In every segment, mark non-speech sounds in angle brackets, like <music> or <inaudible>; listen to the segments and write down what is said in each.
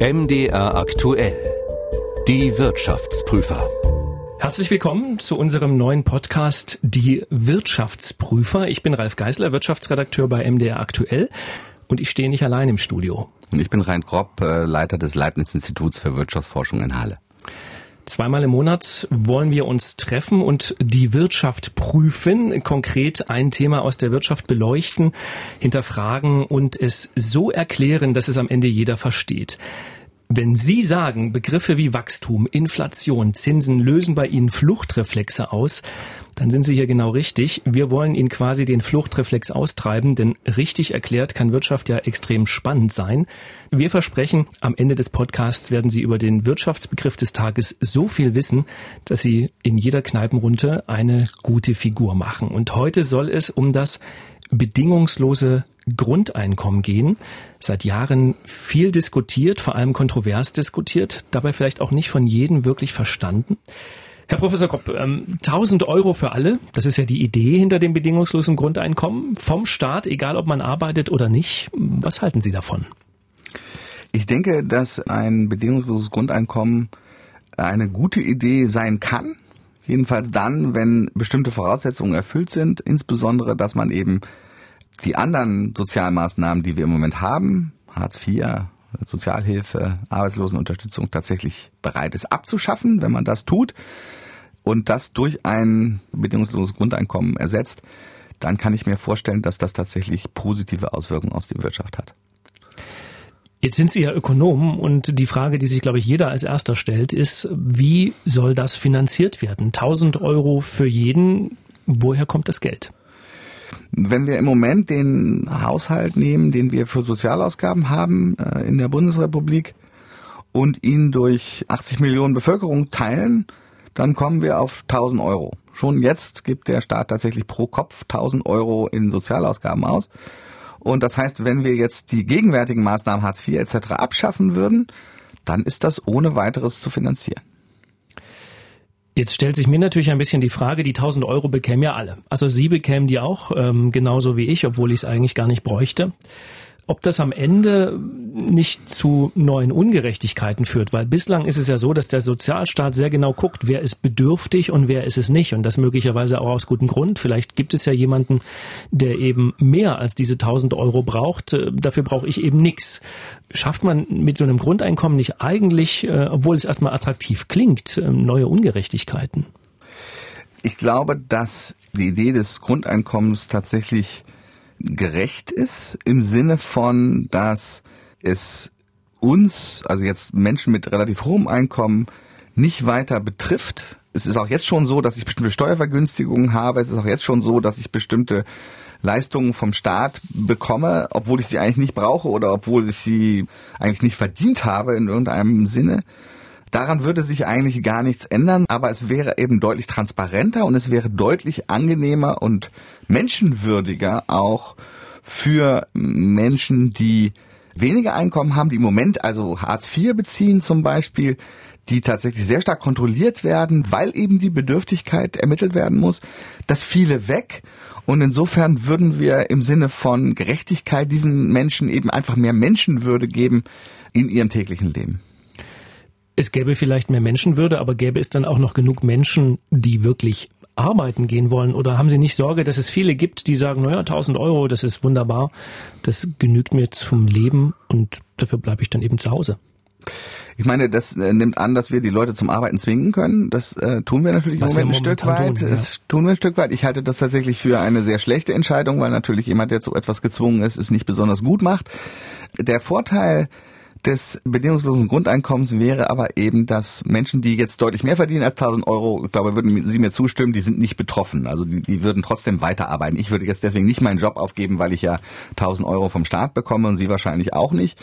MDR aktuell. Die Wirtschaftsprüfer. Herzlich willkommen zu unserem neuen Podcast Die Wirtschaftsprüfer. Ich bin Ralf Geisler, Wirtschaftsredakteur bei MDR aktuell und ich stehe nicht allein im Studio. Und ich bin Rein Gropp, äh, Leiter des Leibniz-Instituts für Wirtschaftsforschung in Halle. Zweimal im Monat wollen wir uns treffen und die Wirtschaft prüfen, konkret ein Thema aus der Wirtschaft beleuchten, hinterfragen und es so erklären, dass es am Ende jeder versteht. Wenn Sie sagen, Begriffe wie Wachstum, Inflation, Zinsen lösen bei Ihnen Fluchtreflexe aus, dann sind Sie hier genau richtig. Wir wollen Ihnen quasi den Fluchtreflex austreiben, denn richtig erklärt kann Wirtschaft ja extrem spannend sein. Wir versprechen, am Ende des Podcasts werden Sie über den Wirtschaftsbegriff des Tages so viel wissen, dass Sie in jeder Kneipenrunde eine gute Figur machen. Und heute soll es um das bedingungslose Grundeinkommen gehen. Seit Jahren viel diskutiert, vor allem kontrovers diskutiert, dabei vielleicht auch nicht von jedem wirklich verstanden. Herr Professor Kopp, ähm, 1000 Euro für alle, das ist ja die Idee hinter dem bedingungslosen Grundeinkommen vom Staat, egal ob man arbeitet oder nicht. Was halten Sie davon? Ich denke, dass ein bedingungsloses Grundeinkommen eine gute Idee sein kann. Jedenfalls dann, wenn bestimmte Voraussetzungen erfüllt sind, insbesondere, dass man eben die anderen Sozialmaßnahmen, die wir im Moment haben, Hartz IV, Sozialhilfe, Arbeitslosenunterstützung tatsächlich bereit ist abzuschaffen, wenn man das tut und das durch ein bedingungsloses Grundeinkommen ersetzt, dann kann ich mir vorstellen, dass das tatsächlich positive Auswirkungen aus der Wirtschaft hat. Jetzt sind Sie ja Ökonom und die Frage, die sich, glaube ich, jeder als erster stellt, ist, wie soll das finanziert werden? 1000 Euro für jeden, woher kommt das Geld? Wenn wir im Moment den Haushalt nehmen, den wir für Sozialausgaben haben äh, in der Bundesrepublik und ihn durch 80 Millionen Bevölkerung teilen, dann kommen wir auf 1000 Euro. Schon jetzt gibt der Staat tatsächlich pro Kopf 1000 Euro in Sozialausgaben aus. Und das heißt, wenn wir jetzt die gegenwärtigen Maßnahmen Hartz IV etc. abschaffen würden, dann ist das ohne weiteres zu finanzieren. Jetzt stellt sich mir natürlich ein bisschen die Frage, die 1000 Euro bekämen ja alle. Also Sie bekämen die auch, ähm, genauso wie ich, obwohl ich es eigentlich gar nicht bräuchte ob das am Ende nicht zu neuen Ungerechtigkeiten führt, weil bislang ist es ja so, dass der Sozialstaat sehr genau guckt, wer ist bedürftig und wer ist es nicht und das möglicherweise auch aus gutem Grund. Vielleicht gibt es ja jemanden, der eben mehr als diese 1000 Euro braucht. Äh, dafür brauche ich eben nichts. Schafft man mit so einem Grundeinkommen nicht eigentlich, äh, obwohl es erstmal attraktiv klingt, äh, neue Ungerechtigkeiten? Ich glaube, dass die Idee des Grundeinkommens tatsächlich gerecht ist im Sinne von, dass es uns, also jetzt Menschen mit relativ hohem Einkommen, nicht weiter betrifft. Es ist auch jetzt schon so, dass ich bestimmte Steuervergünstigungen habe. Es ist auch jetzt schon so, dass ich bestimmte Leistungen vom Staat bekomme, obwohl ich sie eigentlich nicht brauche oder obwohl ich sie eigentlich nicht verdient habe in irgendeinem Sinne. Daran würde sich eigentlich gar nichts ändern, aber es wäre eben deutlich transparenter und es wäre deutlich angenehmer und menschenwürdiger auch für Menschen, die weniger Einkommen haben, die im Moment also Hartz IV beziehen zum Beispiel, die tatsächlich sehr stark kontrolliert werden, weil eben die Bedürftigkeit ermittelt werden muss. Das fiele weg. Und insofern würden wir im Sinne von Gerechtigkeit diesen Menschen eben einfach mehr Menschenwürde geben in ihrem täglichen Leben es gäbe vielleicht mehr Menschenwürde, aber gäbe es dann auch noch genug Menschen, die wirklich arbeiten gehen wollen? Oder haben Sie nicht Sorge, dass es viele gibt, die sagen, naja, 1000 Euro, das ist wunderbar, das genügt mir zum Leben und dafür bleibe ich dann eben zu Hause? Ich meine, das äh, nimmt an, dass wir die Leute zum Arbeiten zwingen können. Das äh, tun wir natürlich im Moment ein Stück weit. Tun, ja. Das tun wir ein Stück weit. Ich halte das tatsächlich für eine sehr schlechte Entscheidung, weil natürlich jemand, der zu etwas gezwungen ist, es nicht besonders gut macht. Der Vorteil des bedingungslosen Grundeinkommens wäre aber eben, dass Menschen, die jetzt deutlich mehr verdienen als 1000 Euro, ich glaube, würden Sie mir zustimmen, die sind nicht betroffen. Also die, die würden trotzdem weiterarbeiten. Ich würde jetzt deswegen nicht meinen Job aufgeben, weil ich ja 1000 Euro vom Staat bekomme und Sie wahrscheinlich auch nicht.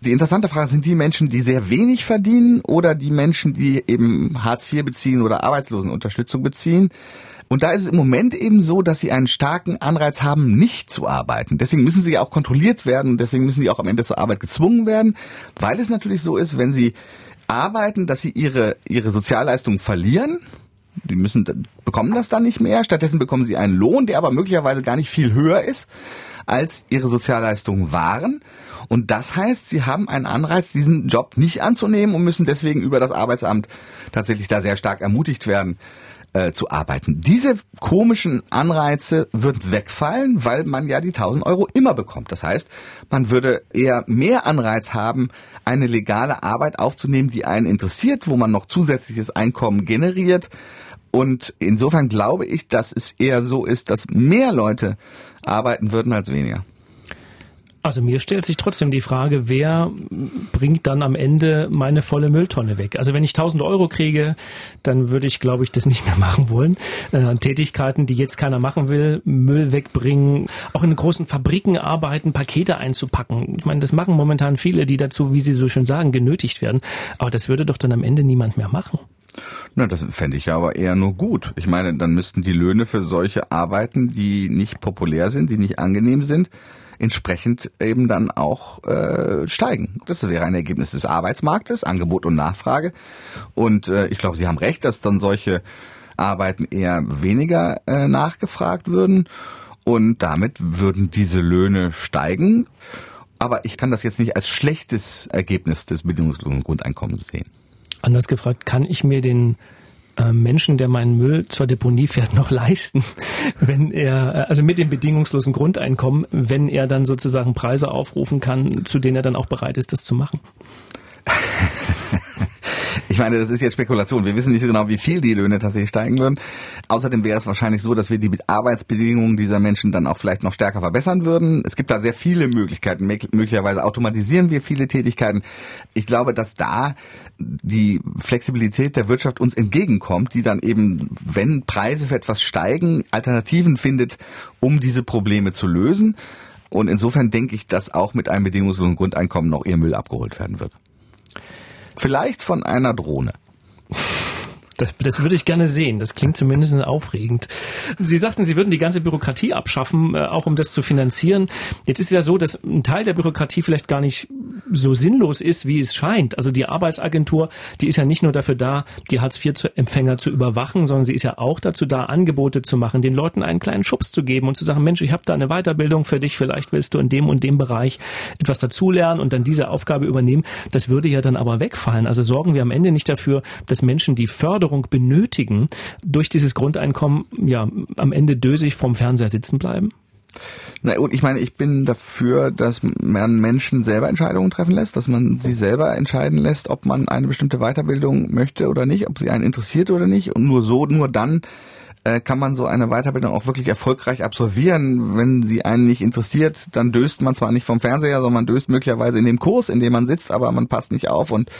Die interessante Frage sind die Menschen, die sehr wenig verdienen oder die Menschen, die eben Hartz IV beziehen oder Arbeitslosenunterstützung beziehen. Und da ist es im Moment eben so, dass sie einen starken Anreiz haben, nicht zu arbeiten. Deswegen müssen sie auch kontrolliert werden und deswegen müssen sie auch am Ende zur Arbeit gezwungen werden, weil es natürlich so ist, wenn sie arbeiten, dass sie ihre, ihre Sozialleistungen verlieren Die müssen, bekommen das dann nicht mehr. Stattdessen bekommen sie einen Lohn, der aber möglicherweise gar nicht viel höher ist, als ihre Sozialleistungen waren. Und das heißt, sie haben einen Anreiz, diesen Job nicht anzunehmen und müssen deswegen über das Arbeitsamt tatsächlich da sehr stark ermutigt werden, äh, zu arbeiten. Diese komischen Anreize würden wegfallen, weil man ja die 1000 Euro immer bekommt. Das heißt, man würde eher mehr Anreiz haben, eine legale Arbeit aufzunehmen, die einen interessiert, wo man noch zusätzliches Einkommen generiert. Und insofern glaube ich, dass es eher so ist, dass mehr Leute arbeiten würden als weniger. Also mir stellt sich trotzdem die Frage, wer bringt dann am Ende meine volle Mülltonne weg? Also wenn ich 1000 Euro kriege, dann würde ich, glaube ich, das nicht mehr <laughs> machen wollen. Äh, Tätigkeiten, die jetzt keiner machen will, Müll wegbringen, auch in großen Fabriken arbeiten, Pakete einzupacken. Ich meine, das machen momentan viele, die dazu, wie Sie so schön sagen, genötigt werden. Aber das würde doch dann am Ende niemand mehr machen. Na, das fände ich ja aber eher nur gut. Ich meine, dann müssten die Löhne für solche Arbeiten, die nicht populär sind, die nicht angenehm sind, entsprechend eben dann auch äh, steigen. Das wäre ein Ergebnis des Arbeitsmarktes, Angebot und Nachfrage. Und äh, ich glaube, Sie haben recht, dass dann solche Arbeiten eher weniger äh, nachgefragt würden und damit würden diese Löhne steigen. Aber ich kann das jetzt nicht als schlechtes Ergebnis des bedingungslosen Grundeinkommens sehen. Anders gefragt, kann ich mir den Menschen, der meinen Müll zur Deponie fährt, <laughs> noch leisten, wenn er, äh, also mit dem bedingungslosen Grundeinkommen, wenn er dann sozusagen Preise aufrufen kann, zu denen er dann auch bereit ist, das zu machen? Ich meine, das ist jetzt Spekulation. Wir wissen nicht so genau, wie viel die Löhne tatsächlich steigen würden. Außerdem wäre es wahrscheinlich so, dass wir die Arbeitsbedingungen dieser Menschen dann auch vielleicht noch stärker verbessern würden. Es gibt da sehr viele Möglichkeiten. Möglicherweise automatisieren wir viele Tätigkeiten. Ich glaube, dass da die Flexibilität der Wirtschaft uns entgegenkommt, die dann eben, wenn Preise für etwas steigen, Alternativen findet, um diese Probleme zu lösen. Und insofern denke ich, dass auch mit einem bedingungslosen Grundeinkommen noch ihr Müll abgeholt werden wird. Vielleicht von einer Drohne. Das, das würde ich gerne sehen. Das klingt zumindest aufregend. Sie sagten, Sie würden die ganze Bürokratie abschaffen, äh, auch um das zu finanzieren. Jetzt ist es ja so, dass ein Teil der Bürokratie vielleicht gar nicht so sinnlos ist, wie es scheint. Also die Arbeitsagentur, die ist ja nicht nur dafür da, die Hartz-IV-Empfänger zu überwachen, sondern sie ist ja auch dazu da, Angebote zu machen, den Leuten einen kleinen Schubs zu geben und zu sagen, Mensch, ich habe da eine Weiterbildung für dich, vielleicht willst du in dem und dem Bereich etwas dazulernen und dann diese Aufgabe übernehmen. Das würde ja dann aber wegfallen. Also sorgen wir am Ende nicht dafür, dass Menschen, die Förderung benötigen, durch dieses Grundeinkommen ja am Ende dösig vom Fernseher sitzen bleiben? Na gut, ich meine, ich bin dafür, dass man Menschen selber Entscheidungen treffen lässt, dass man sie selber entscheiden lässt, ob man eine bestimmte Weiterbildung möchte oder nicht, ob sie einen interessiert oder nicht. Und nur so, nur dann äh, kann man so eine Weiterbildung auch wirklich erfolgreich absolvieren. Wenn sie einen nicht interessiert, dann döst man zwar nicht vom Fernseher, sondern man döst möglicherweise in dem Kurs, in dem man sitzt, aber man passt nicht auf. Und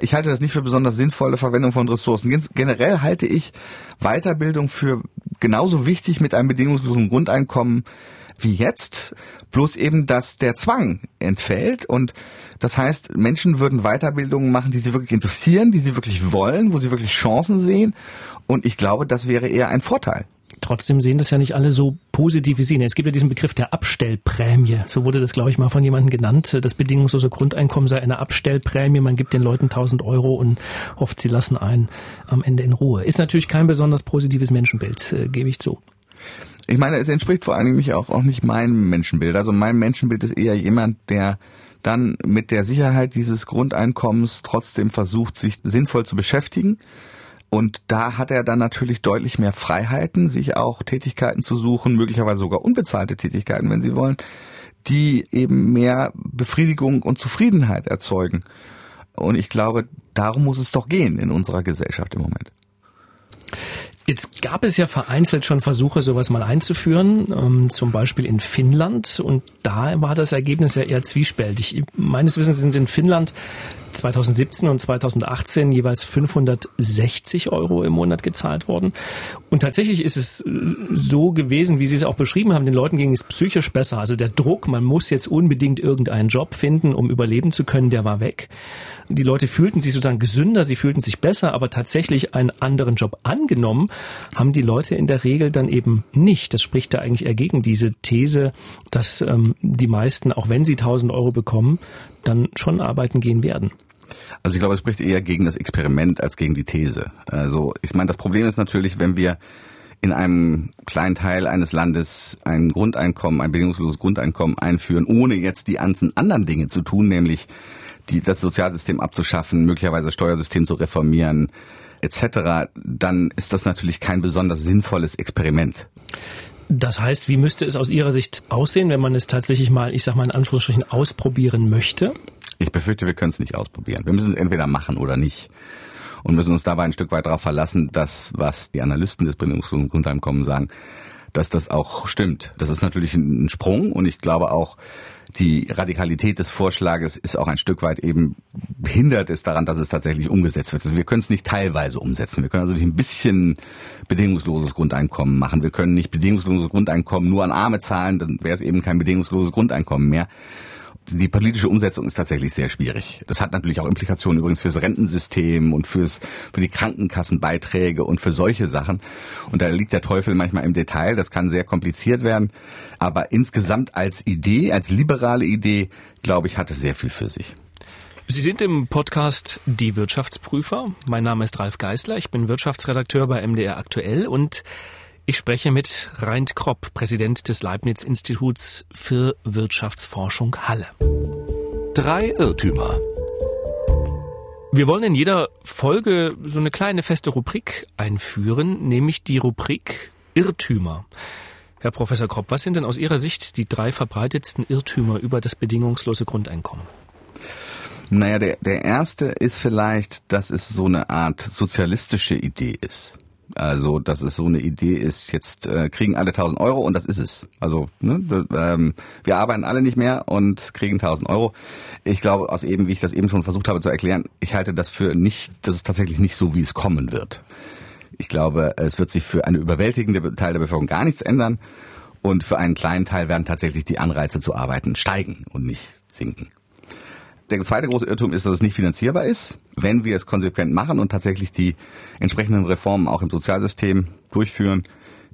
ich halte das nicht für besonders sinnvolle Verwendung von Ressourcen. Generell halte ich Weiterbildung für genauso wichtig mit einem bedingungslosen Grundeinkommen wie jetzt, bloß eben, dass der Zwang entfällt und das heißt, Menschen würden Weiterbildungen machen, die sie wirklich interessieren, die sie wirklich wollen, wo sie wirklich Chancen sehen und ich glaube, das wäre eher ein Vorteil. Trotzdem sehen das ja nicht alle so positiv wie Sie. Es gibt ja diesen Begriff der Abstellprämie. So wurde das, glaube ich, mal von jemandem genannt. Das bedingungslose Grundeinkommen sei eine Abstellprämie. Man gibt den Leuten 1000 Euro und hofft, sie lassen einen am Ende in Ruhe. Ist natürlich kein besonders positives Menschenbild, äh, gebe ich zu. Ich meine, es entspricht vor allen Dingen auch, auch nicht meinem Menschenbild. Also mein Menschenbild ist eher jemand, der dann mit der Sicherheit dieses Grundeinkommens trotzdem versucht, sich sinnvoll zu beschäftigen. Und da hat er dann natürlich deutlich mehr Freiheiten, sich auch Tätigkeiten zu suchen, möglicherweise sogar unbezahlte Tätigkeiten, wenn Sie wollen, die eben mehr Befriedigung und Zufriedenheit erzeugen. Und ich glaube, darum muss es doch gehen in unserer Gesellschaft im Moment. Jetzt gab es ja vereinzelt schon Versuche, sowas mal einzuführen, ähm, zum Beispiel in Finnland. Und da war das Ergebnis ja eher zwiespältig. Meines Wissens sind in Finnland 2017 und 2018 jeweils 560 Euro im Monat gezahlt worden. Und tatsächlich ist es äh, so gewesen, wie Sie es auch beschrieben haben, den Leuten ging es psychisch besser. Also der Druck, man muss jetzt unbedingt irgendeinen Job finden, um überleben zu können, der war weg. Die Leute fühlten sich sozusagen gesünder, sie fühlten sich besser, aber tatsächlich einen anderen Job angenommen haben die Leute in der Regel dann eben nicht. Das spricht da eigentlich eher gegen diese These, dass ähm, die meisten, auch wenn sie 1000 Euro bekommen, dann schon arbeiten gehen werden. Also ich glaube, es spricht eher gegen das Experiment als gegen die These. Also ich meine, das Problem ist natürlich, wenn wir in einem kleinen Teil eines Landes ein Grundeinkommen, ein bedingungsloses Grundeinkommen einführen, ohne jetzt die ganzen anderen Dinge zu tun, nämlich die, das Sozialsystem abzuschaffen, möglicherweise das Steuersystem zu reformieren, etc., dann ist das natürlich kein besonders sinnvolles Experiment. Das heißt, wie müsste es aus Ihrer Sicht aussehen, wenn man es tatsächlich mal, ich sag mal in Anführungsstrichen, ausprobieren möchte? Ich befürchte, wir können es nicht ausprobieren. Wir müssen es entweder machen oder nicht. Und müssen uns dabei ein Stück weit darauf verlassen, dass, was die Analysten des bedingungslosen Grundeinkommens sagen, dass das auch stimmt. Das ist natürlich ein Sprung und ich glaube auch, die Radikalität des Vorschlages ist auch ein Stück weit eben behindert ist daran, dass es tatsächlich umgesetzt wird. Also wir können es nicht teilweise umsetzen. Wir können also nicht ein bisschen bedingungsloses Grundeinkommen machen. Wir können nicht bedingungsloses Grundeinkommen nur an Arme zahlen, dann wäre es eben kein bedingungsloses Grundeinkommen mehr die politische Umsetzung ist tatsächlich sehr schwierig. Das hat natürlich auch Implikationen übrigens fürs Rentensystem und fürs, für die Krankenkassenbeiträge und für solche Sachen. Und da liegt der Teufel manchmal im Detail. Das kann sehr kompliziert werden. Aber insgesamt als Idee, als liberale Idee, glaube ich, hat es sehr viel für sich. Sie sind im Podcast Die Wirtschaftsprüfer. Mein Name ist Ralf Geißler. Ich bin Wirtschaftsredakteur bei MDR Aktuell und ich spreche mit Reint Kropp, Präsident des Leibniz-Instituts für Wirtschaftsforschung Halle. Drei Irrtümer. Wir wollen in jeder Folge so eine kleine feste Rubrik einführen, nämlich die Rubrik Irrtümer. Herr Professor Kropp, was sind denn aus Ihrer Sicht die drei verbreitetsten Irrtümer über das bedingungslose Grundeinkommen? Naja, der, der erste ist vielleicht, dass es so eine Art sozialistische Idee ist. Also, dass es so eine Idee ist, jetzt äh, kriegen alle 1000 Euro und das ist es. Also, ne, ähm, wir arbeiten alle nicht mehr und kriegen 1000 Euro. Ich glaube, aus eben, wie ich das eben schon versucht habe zu erklären, ich halte das für nicht, das ist tatsächlich nicht so, wie es kommen wird. Ich glaube, es wird sich für eine überwältigende Teil der Bevölkerung gar nichts ändern und für einen kleinen Teil werden tatsächlich die Anreize zu arbeiten steigen und nicht sinken. Der zweite große Irrtum ist, dass es nicht finanzierbar ist. Wenn wir es konsequent machen und tatsächlich die entsprechenden Reformen auch im Sozialsystem durchführen,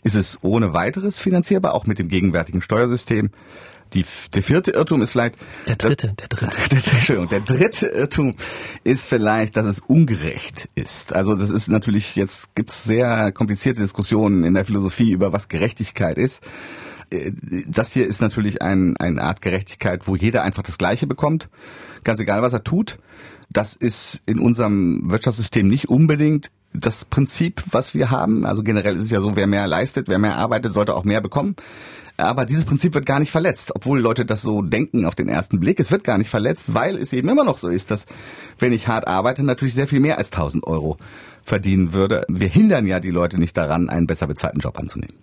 ist es ohne weiteres finanzierbar, auch mit dem gegenwärtigen Steuersystem. Die, der vierte Irrtum ist vielleicht. Der dritte, der dritte. <laughs> Der, Entschuldigung, der dritte Irrtum ist vielleicht, dass es ungerecht ist. Also das ist natürlich, jetzt gibt es sehr komplizierte Diskussionen in der Philosophie über was Gerechtigkeit ist. Äh, das hier ist natürlich ein, eine Art Gerechtigkeit, wo jeder einfach das Gleiche bekommt, ganz egal, was er tut. Das ist in unserem Wirtschaftssystem nicht unbedingt das Prinzip, was wir haben. Also generell ist es ja so, wer mehr leistet, wer mehr arbeitet, sollte auch mehr bekommen. Aber dieses Prinzip wird gar nicht verletzt, obwohl Leute das so denken auf den ersten Blick. Es wird gar nicht verletzt, weil es eben immer noch so ist, dass wenn ich hart arbeite, natürlich sehr viel mehr als 1000 Euro verdienen würde. Wir hindern ja die Leute nicht daran, einen besser bezahlten Job anzunehmen.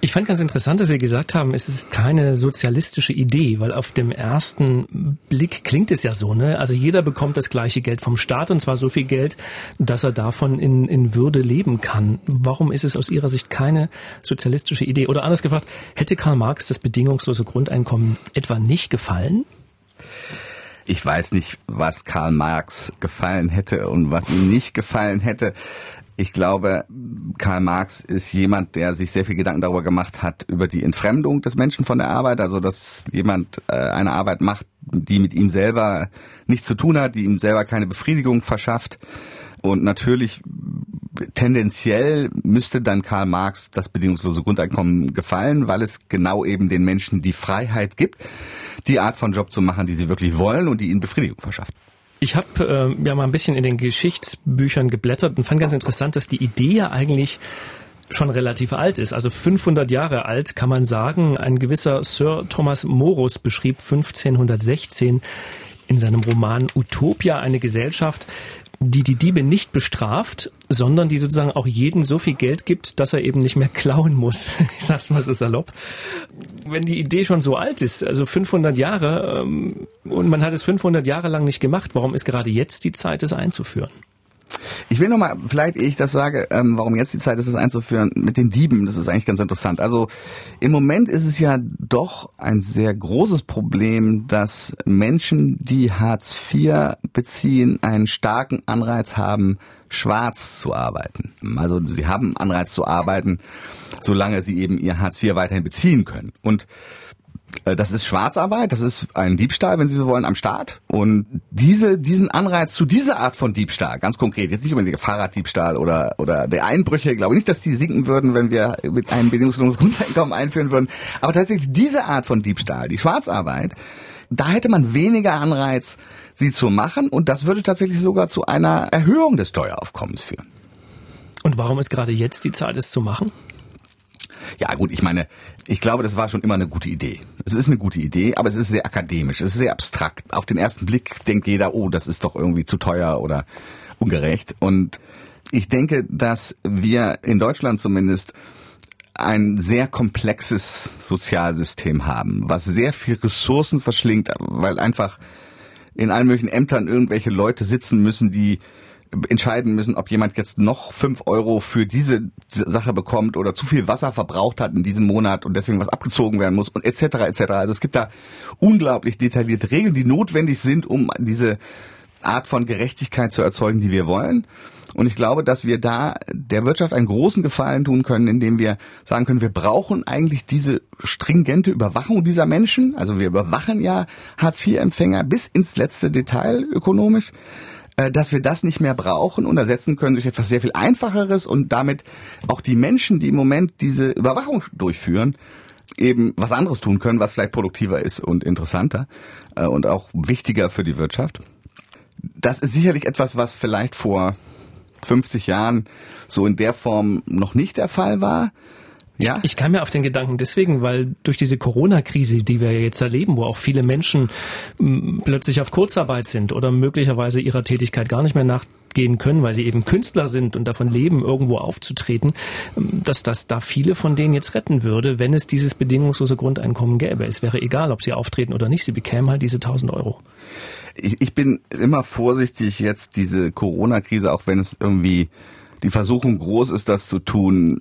Ich fand ganz interessant, dass Sie gesagt haben, es ist keine sozialistische Idee, weil auf dem ersten Blick klingt es ja so, ne? Also jeder bekommt das gleiche Geld vom Staat und zwar so viel Geld, dass er davon in, in Würde leben kann. Warum ist es aus Ihrer Sicht keine sozialistische Idee? Oder anders gefragt, hätte Karl Marx das bedingungslose Grundeinkommen etwa nicht gefallen? Ich weiß nicht, was Karl Marx gefallen hätte und was ihm nicht gefallen hätte. Ich glaube, Karl Marx ist jemand, der sich sehr viel Gedanken darüber gemacht hat, über die Entfremdung des Menschen von der Arbeit, also dass jemand äh, eine Arbeit macht, die mit ihm selber nichts zu tun hat, die ihm selber keine Befriedigung verschafft. Und natürlich tendenziell müsste dann Karl Marx das bedingungslose Grundeinkommen gefallen, weil es genau eben den Menschen die Freiheit gibt, die Art von Job zu machen, die sie wirklich wollen und die ihnen Befriedigung verschafft. Ich habe äh, ja mal ein bisschen in den Geschichtsbüchern geblättert und fand ganz interessant, dass die Idee ja eigentlich schon relativ alt ist. Also 500 Jahre alt kann man sagen. Ein gewisser Sir Thomas Morus beschrieb 1516 in seinem Roman Utopia eine Gesellschaft, die die Diebe nicht bestraft, sondern die sozusagen auch jedem so viel Geld gibt, dass er eben nicht mehr klauen muss. <laughs> Ich sag's mal so salopp. Wenn die Idee schon so alt ist, also 500 Jahre, ähm, und man hat es 500 Jahre lang nicht gemacht, warum ist gerade jetzt die Zeit, es einzuführen? Ich will nochmal, vielleicht ehe ich das sage, ähm, warum jetzt die Zeit ist, das einzuführen, mit den Dieben, das ist eigentlich ganz interessant. Also im Moment ist es ja doch ein sehr großes Problem, dass Menschen, die Hartz IV beziehen, einen starken Anreiz haben, schwarz zu arbeiten. Also sie haben Anreiz zu arbeiten, solange sie eben ihr Hartz IV weiterhin beziehen können. Und das ist Schwarzarbeit, das ist ein Diebstahl, wenn Sie so wollen, am Staat. Und diese, diesen Anreiz zu dieser Art von Diebstahl, ganz konkret, jetzt nicht unbedingt der Fahrraddiebstahl oder, oder der Einbrüche, glaube ich nicht, dass die sinken würden, wenn wir mit einem bedingungsloses <laughs> Grundeinkommen einführen würden. Aber tatsächlich diese Art von Diebstahl, die Schwarzarbeit, da hätte man weniger Anreiz, sie zu machen. Und das würde tatsächlich sogar zu einer Erhöhung des Steueraufkommens führen. Und warum ist gerade jetzt die Zeit, es zu machen? Ja gut, ich meine, ich glaube, das war schon immer eine gute Idee. Es ist eine gute Idee, aber es ist sehr akademisch, es ist sehr abstrakt. Auf den ersten Blick denkt jeder, oh, das ist doch irgendwie zu teuer oder ungerecht. Und ich denke, dass wir in Deutschland zumindest ein sehr komplexes Sozialsystem haben, was sehr viel Ressourcen verschlingt, weil einfach in allen möglichen Ämtern irgendwelche Leute sitzen müssen, die entscheiden müssen, ob jemand jetzt noch fünf Euro für diese Sache bekommt oder zu viel Wasser verbraucht hat in diesem Monat und deswegen was abgezogen werden muss und etc. etc. Also es gibt da unglaublich detaillierte Regeln, die notwendig sind, um diese Art von Gerechtigkeit zu erzeugen, die wir wollen. Und ich glaube, dass wir da der Wirtschaft einen großen Gefallen tun können, indem wir sagen können, wir brauchen eigentlich diese stringente Überwachung dieser Menschen. Also wir überwachen ja Hartz-IV-Empfänger bis ins letzte Detail ökonomisch. Äh, dass wir das nicht mehr brauchen und ersetzen können durch etwas sehr viel Einfacheres und damit auch die Menschen, die im Moment diese Überwachung durchführen, eben was anderes tun können, was vielleicht produktiver ist und interessanter äh, und auch wichtiger für die Wirtschaft. Das ist sicherlich etwas, was vielleicht vor 50 Jahren so in der Form noch nicht der Fall war. Ja. Ich, kam ja auf den Gedanken deswegen, weil durch diese Corona-Krise, die wir jetzt erleben, wo auch viele Menschen m, plötzlich auf Kurzarbeit sind oder möglicherweise ihrer Tätigkeit gar nicht mehr nachgehen können, weil sie eben Künstler sind und davon leben, irgendwo aufzutreten, dass das da viele von denen jetzt retten würde, wenn es dieses bedingungslose Grundeinkommen gäbe. Es wäre egal, ob sie auftreten oder nicht, sie bekämen halt diese 1000 Euro. Ich, ich bin immer vorsichtig jetzt diese Corona-Krise, auch wenn es irgendwie die Versuchung groß ist, das zu tun,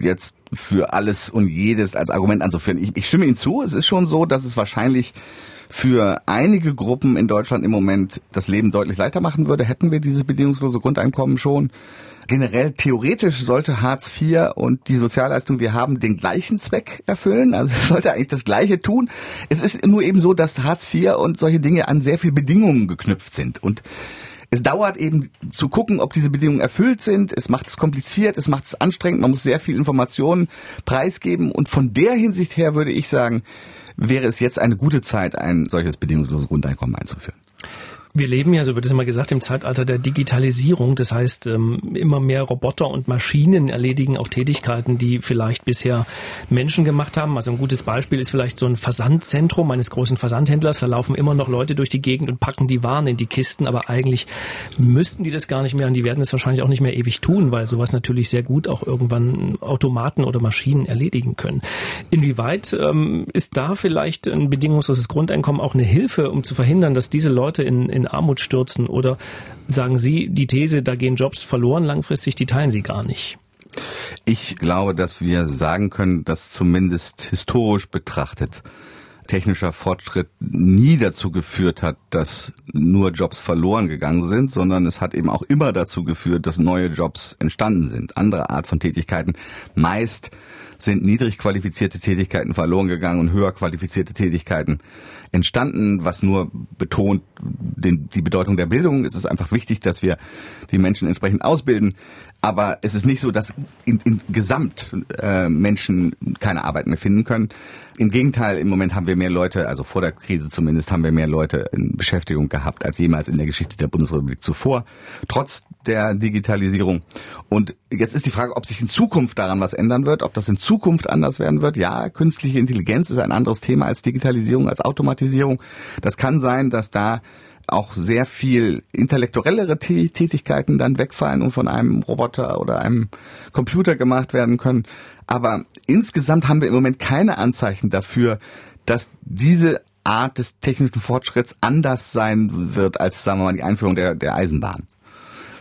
jetzt für alles und jedes als Argument anzuführen. Ich, ich stimme Ihnen zu, es ist schon so, dass es wahrscheinlich für einige Gruppen in Deutschland im Moment das Leben deutlich leichter machen würde, hätten wir dieses bedingungslose Grundeinkommen schon. Generell theoretisch sollte Hartz IV und die Sozialleistung, wir haben, den gleichen Zweck erfüllen. Also sollte eigentlich das Gleiche tun. Es ist nur eben so, dass Hartz IV und solche Dinge an sehr viel Bedingungen geknüpft sind. Und es dauert eben zu gucken, ob diese Bedingungen erfüllt sind. Es macht es kompliziert, es macht es anstrengend. Man muss sehr viel Informationen preisgeben. Und von der Hinsicht her würde ich sagen, wäre es jetzt eine gute Zeit, ein solches bedingungsloses Grundeinkommen einzuführen. Wir leben ja, so wird es immer gesagt, im Zeitalter der Digitalisierung. Das heißt, ähm, immer mehr Roboter und Maschinen erledigen auch Tätigkeiten, die vielleicht bisher Menschen gemacht haben. Also ein gutes Beispiel ist vielleicht so ein Versandzentrum eines großen Versandhändlers. Da laufen immer noch Leute durch die Gegend und packen die Waren in die Kisten, aber eigentlich müssten die das gar nicht mehr und die werden es wahrscheinlich auch nicht mehr ewig tun, weil sowas natürlich sehr gut auch irgendwann Automaten oder Maschinen erledigen können. Inwieweit ähm, ist da vielleicht ein bedingungsloses Grundeinkommen auch eine Hilfe, um zu verhindern, dass diese Leute in, in Armut stürzen? Oder sagen Sie, die These, da gehen Jobs verloren langfristig, die teilen Sie gar nicht? Ich glaube, dass wir sagen können, dass zumindest historisch betrachtet technischer Fortschritt nie dazu geführt hat, dass nur Jobs verloren gegangen sind, sondern es hat eben auch immer dazu geführt, dass neue Jobs entstanden sind. Andere Art von Tätigkeiten. Meist sind niedrig qualifizierte Tätigkeiten verloren gegangen und höher qualifizierte Tätigkeiten entstanden, was nur betont den, die Bedeutung der Bildung. Es ist einfach wichtig, dass wir die Menschen entsprechend ausbilden. Aber es ist nicht so, dass in, in Gesamt äh, Menschen keine Arbeit mehr finden können. Im Gegenteil, im Moment haben wir mehr Leute, also vor der Krise zumindest, haben wir mehr Leute in Beschäftigung gehabt als jemals in der Geschichte der Bundesrepublik zuvor, trotz der Digitalisierung. Und jetzt ist die Frage, ob sich in Zukunft daran was ändern wird, ob das in anders werden wird. Ja, künstliche Intelligenz ist ein anderes Thema als Digitalisierung, als Automatisierung. Das kann sein, dass da auch sehr viel intellektuellere Tätigkeiten dann wegfallen und von einem Roboter oder einem Computer gemacht werden können. Aber insgesamt haben wir im Moment keine Anzeichen dafür, dass diese Art des technischen Fortschritts anders sein wird als, sagen wir mal, die Einführung der, der Eisenbahn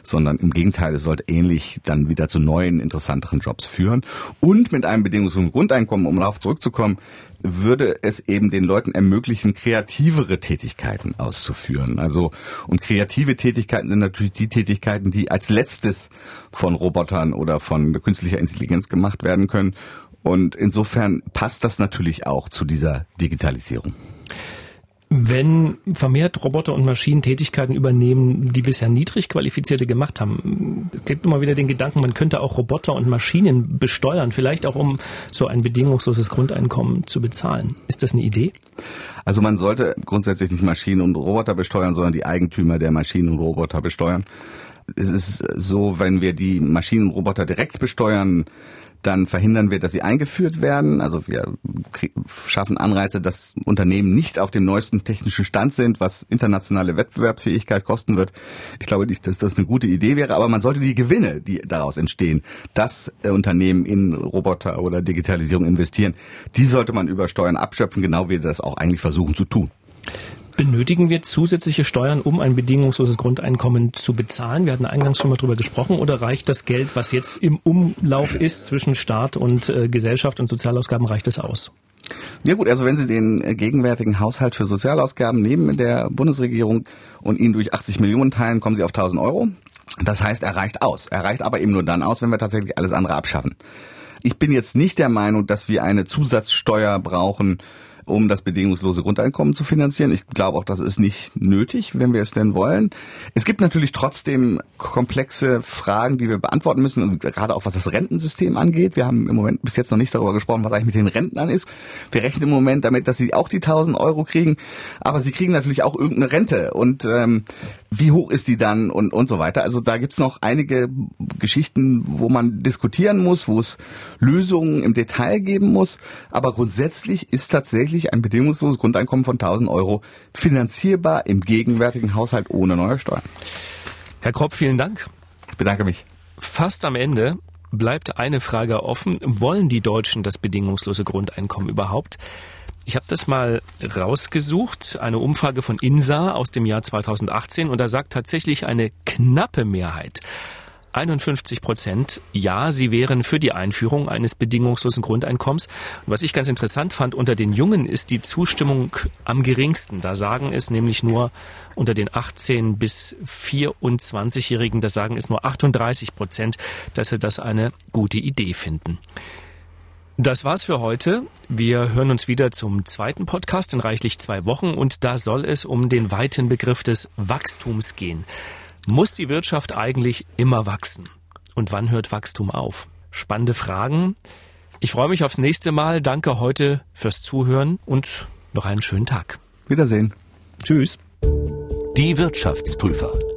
sondern im Gegenteil, es sollte ähnlich dann wieder zu neuen, interessanteren Jobs führen. Und mit einem bedingungslosen Grundeinkommen, um darauf zurückzukommen, würde es eben den Leuten ermöglichen, kreativere Tätigkeiten auszuführen. Also, und kreative Tätigkeiten sind natürlich die Tätigkeiten, die als letztes von Robotern oder von künstlicher Intelligenz gemacht werden können. Und insofern passt das natürlich auch zu dieser Digitalisierung. Wenn vermehrt Roboter und Maschinen Tätigkeiten übernehmen, die bisher niedrig qualifizierte gemacht haben, es gibt immer wieder den Gedanken, man könnte auch Roboter und Maschinen besteuern, vielleicht auch um so ein bedingungsloses Grundeinkommen zu bezahlen. Ist das eine Idee? Also man sollte grundsätzlich nicht Maschinen und Roboter besteuern, sondern die Eigentümer der Maschinen und Roboter besteuern. Es ist so, wenn wir die Maschinen und Roboter direkt besteuern, dann verhindern wir, dass sie eingeführt werden. Also wir schaffen Anreize, dass Unternehmen nicht auf dem neuesten technischen Stand sind, was internationale Wettbewerbsfähigkeit kosten wird. Ich glaube nicht, dass das eine gute Idee wäre, aber man sollte die Gewinne, die daraus entstehen, dass Unternehmen in Roboter oder Digitalisierung investieren, die sollte man über Steuern abschöpfen, genau wie wir das auch eigentlich versuchen zu tun. Benötigen wir zusätzliche Steuern, um ein bedingungsloses Grundeinkommen zu bezahlen? Wir hatten eingangs schon mal drüber gesprochen. Oder reicht das Geld, was jetzt im Umlauf ist zwischen Staat und äh, Gesellschaft und Sozialausgaben, reicht es aus? Ja gut, also wenn Sie den äh, gegenwärtigen Haushalt für Sozialausgaben nehmen in der Bundesregierung und ihn durch 80 Millionen teilen, kommen Sie auf 1000 Euro. Das heißt, er reicht aus. Er reicht aber eben nur dann aus, wenn wir tatsächlich alles andere abschaffen. Ich bin jetzt nicht der Meinung, dass wir eine Zusatzsteuer brauchen um das bedingungslose Grundeinkommen zu finanzieren. Ich glaube auch, das ist nicht nötig, wenn wir es denn wollen. Es gibt natürlich trotzdem komplexe Fragen, die wir beantworten müssen, gerade auch was das Rentensystem angeht. Wir haben im Moment bis jetzt noch nicht darüber gesprochen, was eigentlich mit den Rentnern ist. Wir rechnen im Moment damit, dass sie auch die 1000 Euro kriegen, aber sie kriegen natürlich auch irgendeine Rente und ähm, wie hoch ist die dann und, und so weiter. Also da gibt's noch einige Geschichten, wo man diskutieren muss, wo es Lösungen im Detail geben muss. Aber grundsätzlich ist tatsächlich ein bedingungsloses Grundeinkommen von 1000 Euro finanzierbar im gegenwärtigen Haushalt ohne neue Steuern. Herr Kropp, vielen Dank. Ich bedanke mich. Fast am Ende bleibt eine Frage offen. Wollen die Deutschen das bedingungslose Grundeinkommen überhaupt? Ich habe das mal rausgesucht, eine Umfrage von INSA aus dem Jahr 2018 und da sagt tatsächlich eine knappe Mehrheit, 51 Prozent, ja, sie wären für die Einführung eines bedingungslosen Grundeinkommens. Und was ich ganz interessant fand, unter den Jungen ist die Zustimmung am geringsten. Da sagen es nämlich nur unter den 18 bis 24-Jährigen, da sagen es nur 38 Prozent, dass sie das eine gute Idee finden. Das war's für heute. Wir hören uns wieder zum zweiten Podcast in reichlich zwei Wochen und da soll es um den weiten Begriff des Wachstums gehen. Muss die Wirtschaft eigentlich immer wachsen? Und wann hört Wachstum auf? Spannende Fragen. Ich freue mich aufs nächste Mal. Danke heute fürs Zuhören und noch einen schönen Tag. Wiedersehen. Tschüss. Die Wirtschaftsprüfer.